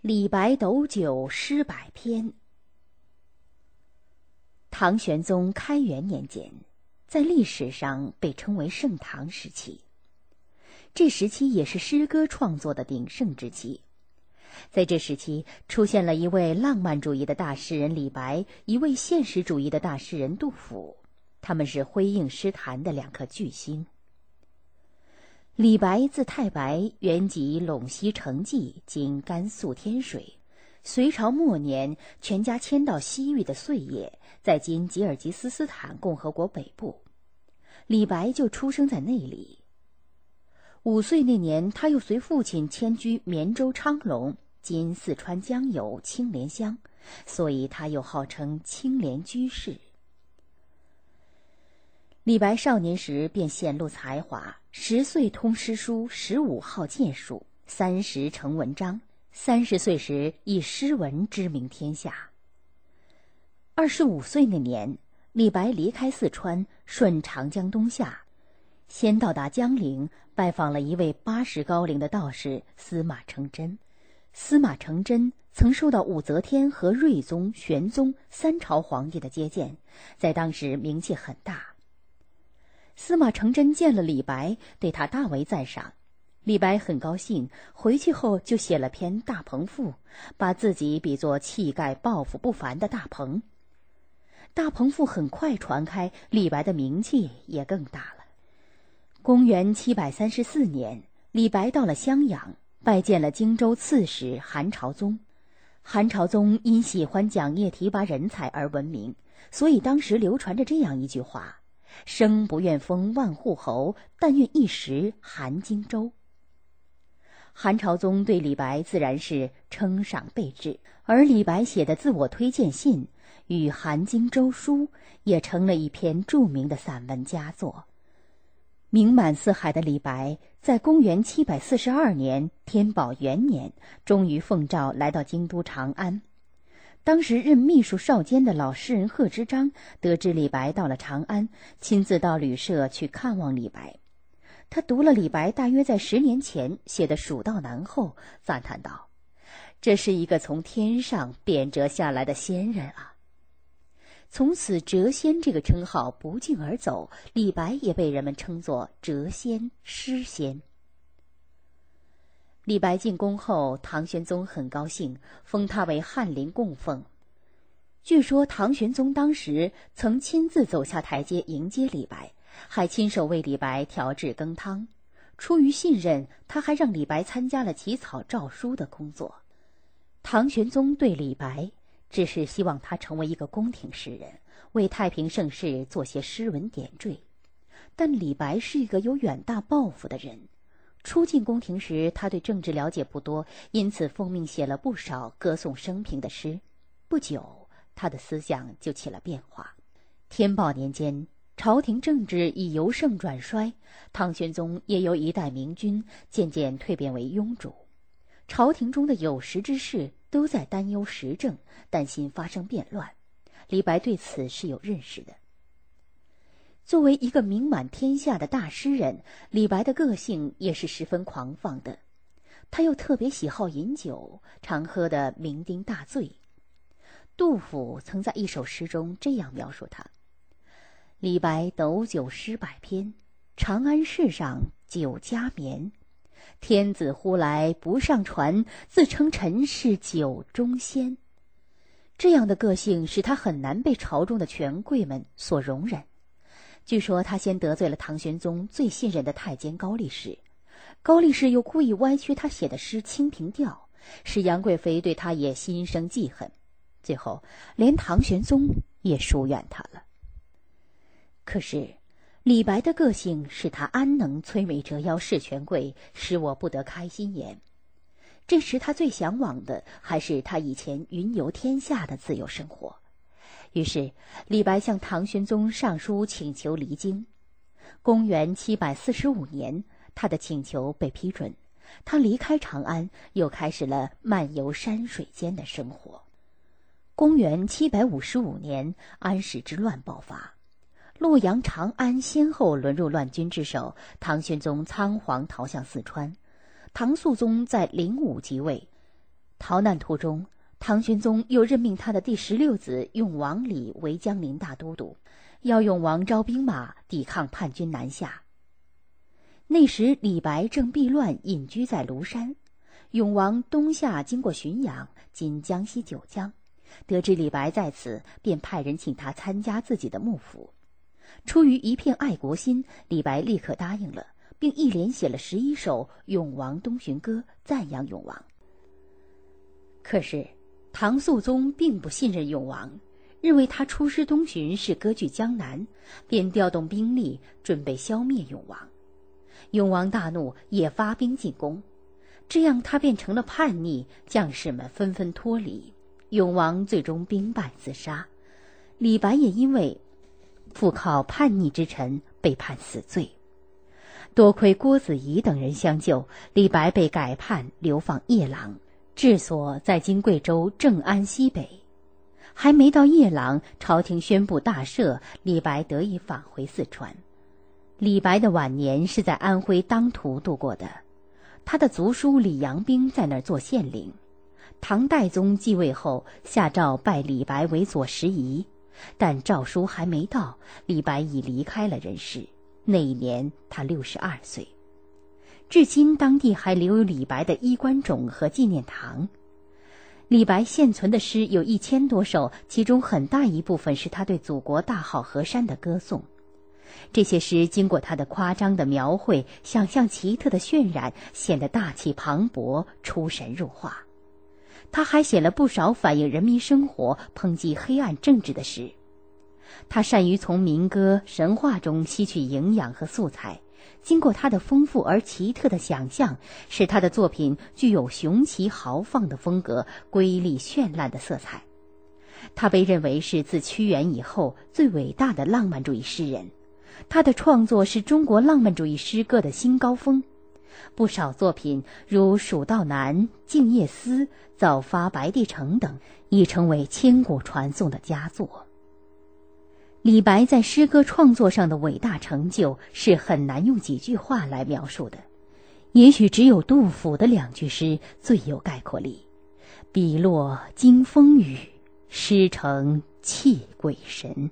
李白斗酒诗百篇。唐玄宗开元年间，在历史上被称为盛唐时期。这时期也是诗歌创作的鼎盛之期。在这时期，出现了一位浪漫主义的大诗人李白，一位现实主义的大诗人杜甫，他们是辉映诗坛的两颗巨星。李白字太白，原籍陇西成纪（今甘肃天水）。隋朝末年，全家迁到西域的碎叶，在今吉尔吉斯斯坦共和国北部。李白就出生在那里。五岁那年，他又随父亲迁居绵州昌隆（今四川江油青莲乡），所以他又号称青莲居士。李白少年时便显露才华。十岁通诗书，十五好剑术，三十成文章。三十岁时以诗文知名天下。二十五岁那年，李白离开四川，顺长江东下，先到达江陵，拜访了一位八十高龄的道士司马承祯。司马承祯曾受到武则天和睿宗、玄宗三朝皇帝的接见，在当时名气很大。司马承祯见了李白，对他大为赞赏。李白很高兴，回去后就写了篇《大鹏赋》，把自己比作气概抱负不凡的大鹏。《大鹏赋》很快传开，李白的名气也更大了。公元七百三十四年，李白到了襄阳，拜见了荆州刺史韩朝宗。韩朝宗因喜欢讲业提拔人才而闻名，所以当时流传着这样一句话。生不愿封万户侯，但愿一时韩荆州。韩朝宗对李白自然是称赏备至，而李白写的自我推荐信《与韩荆州书》也成了一篇著名的散文佳作。名满四海的李白，在公元七百四十二年天宝元年，终于奉诏来到京都长安。当时任秘书少监的老诗人贺知章得知李白到了长安，亲自到旅社去看望李白。他读了李白大约在十年前写的《蜀道难》后，赞叹道：“这是一个从天上贬谪下来的仙人啊！”从此，“谪仙”这个称号不胫而走，李白也被人们称作“谪仙”“诗仙”。李白进宫后，唐玄宗很高兴，封他为翰林供奉。据说唐玄宗当时曾亲自走下台阶迎接李白，还亲手为李白调制羹汤。出于信任，他还让李白参加了起草诏书的工作。唐玄宗对李白只是希望他成为一个宫廷诗人，为太平盛世做些诗文点缀。但李白是一个有远大抱负的人。初进宫廷时，他对政治了解不多，因此奉命写了不少歌颂生平的诗。不久，他的思想就起了变化。天宝年间，朝廷政治已由盛转衰，唐玄宗也由一代明君渐渐蜕变为庸主。朝廷中的有识之士都在担忧时政，担心发生变乱。李白对此是有认识的。作为一个名满天下的大诗人，李白的个性也是十分狂放的。他又特别喜好饮酒，常喝得酩酊大醉。杜甫曾在一首诗中这样描述他：“李白斗酒诗百篇，长安市上酒家眠。天子呼来不上船，自称臣是酒中仙。”这样的个性使他很难被朝中的权贵们所容忍。据说他先得罪了唐玄宗最信任的太监高力士，高力士又故意歪曲他写的诗《清平调》，使杨贵妃对他也心生记恨，最后连唐玄宗也疏远他了。可是，李白的个性使他安能摧眉折腰事权贵，使我不得开心颜。这时他最向往的还是他以前云游天下的自由生活。于是，李白向唐玄宗上书请求离京。公元七百四十五年，他的请求被批准，他离开长安，又开始了漫游山水间的生活。公元七百五十五年，安史之乱爆发，洛阳、长安先后沦入乱军之手，唐玄宗仓皇逃向四川，唐肃宗在灵武即位。逃难途中，唐玄宗又任命他的第十六子永王李为江陵大都督，要永王招兵马抵抗叛军南下。那时李白正避乱隐居在庐山，永王东下经过浔阳（今江西九江），得知李白在此，便派人请他参加自己的幕府。出于一片爱国心，李白立刻答应了，并一连写了十一首《永王东巡歌》，赞扬永王。可是，唐肃宗并不信任永王，认为他出师东巡是割据江南，便调动兵力准备消灭永王。永王大怒，也发兵进攻，这样他变成了叛逆，将士们纷纷脱离，永王最终兵败自杀。李白也因为附靠叛逆之臣，被判死罪。多亏郭子仪等人相救，李白被改判流放夜郎，治所在今贵州正安西北。还没到夜郎，朝廷宣布大赦，李白得以返回四川。李白的晚年是在安徽当涂度过的，他的族叔李阳冰在那儿做县令。唐代宗继位后，下诏拜李白为左拾遗，但诏书还没到，李白已离开了人世。那一年他六十二岁。至今，当地还留有李白的衣冠冢和纪念堂。李白现存的诗有一千多首，其中很大一部分是他对祖国大好河山的歌颂。这些诗经过他的夸张的描绘、想象奇特的渲染，显得大气磅礴、出神入化。他还写了不少反映人民生活、抨击黑暗政治的诗。他善于从民歌、神话中吸取营养和素材，经过他的丰富而奇特的想象，使他的作品具有雄奇豪放的风格、瑰丽绚烂的色彩。他被认为是自屈原以后最伟大的浪漫主义诗人。他的创作是中国浪漫主义诗歌的新高峰，不少作品如《蜀道难》《静夜思》《早发白帝城》等，已成为千古传颂的佳作。李白在诗歌创作上的伟大成就是很难用几句话来描述的，也许只有杜甫的两句诗最有概括力：“笔落惊风雨，诗成泣鬼神。”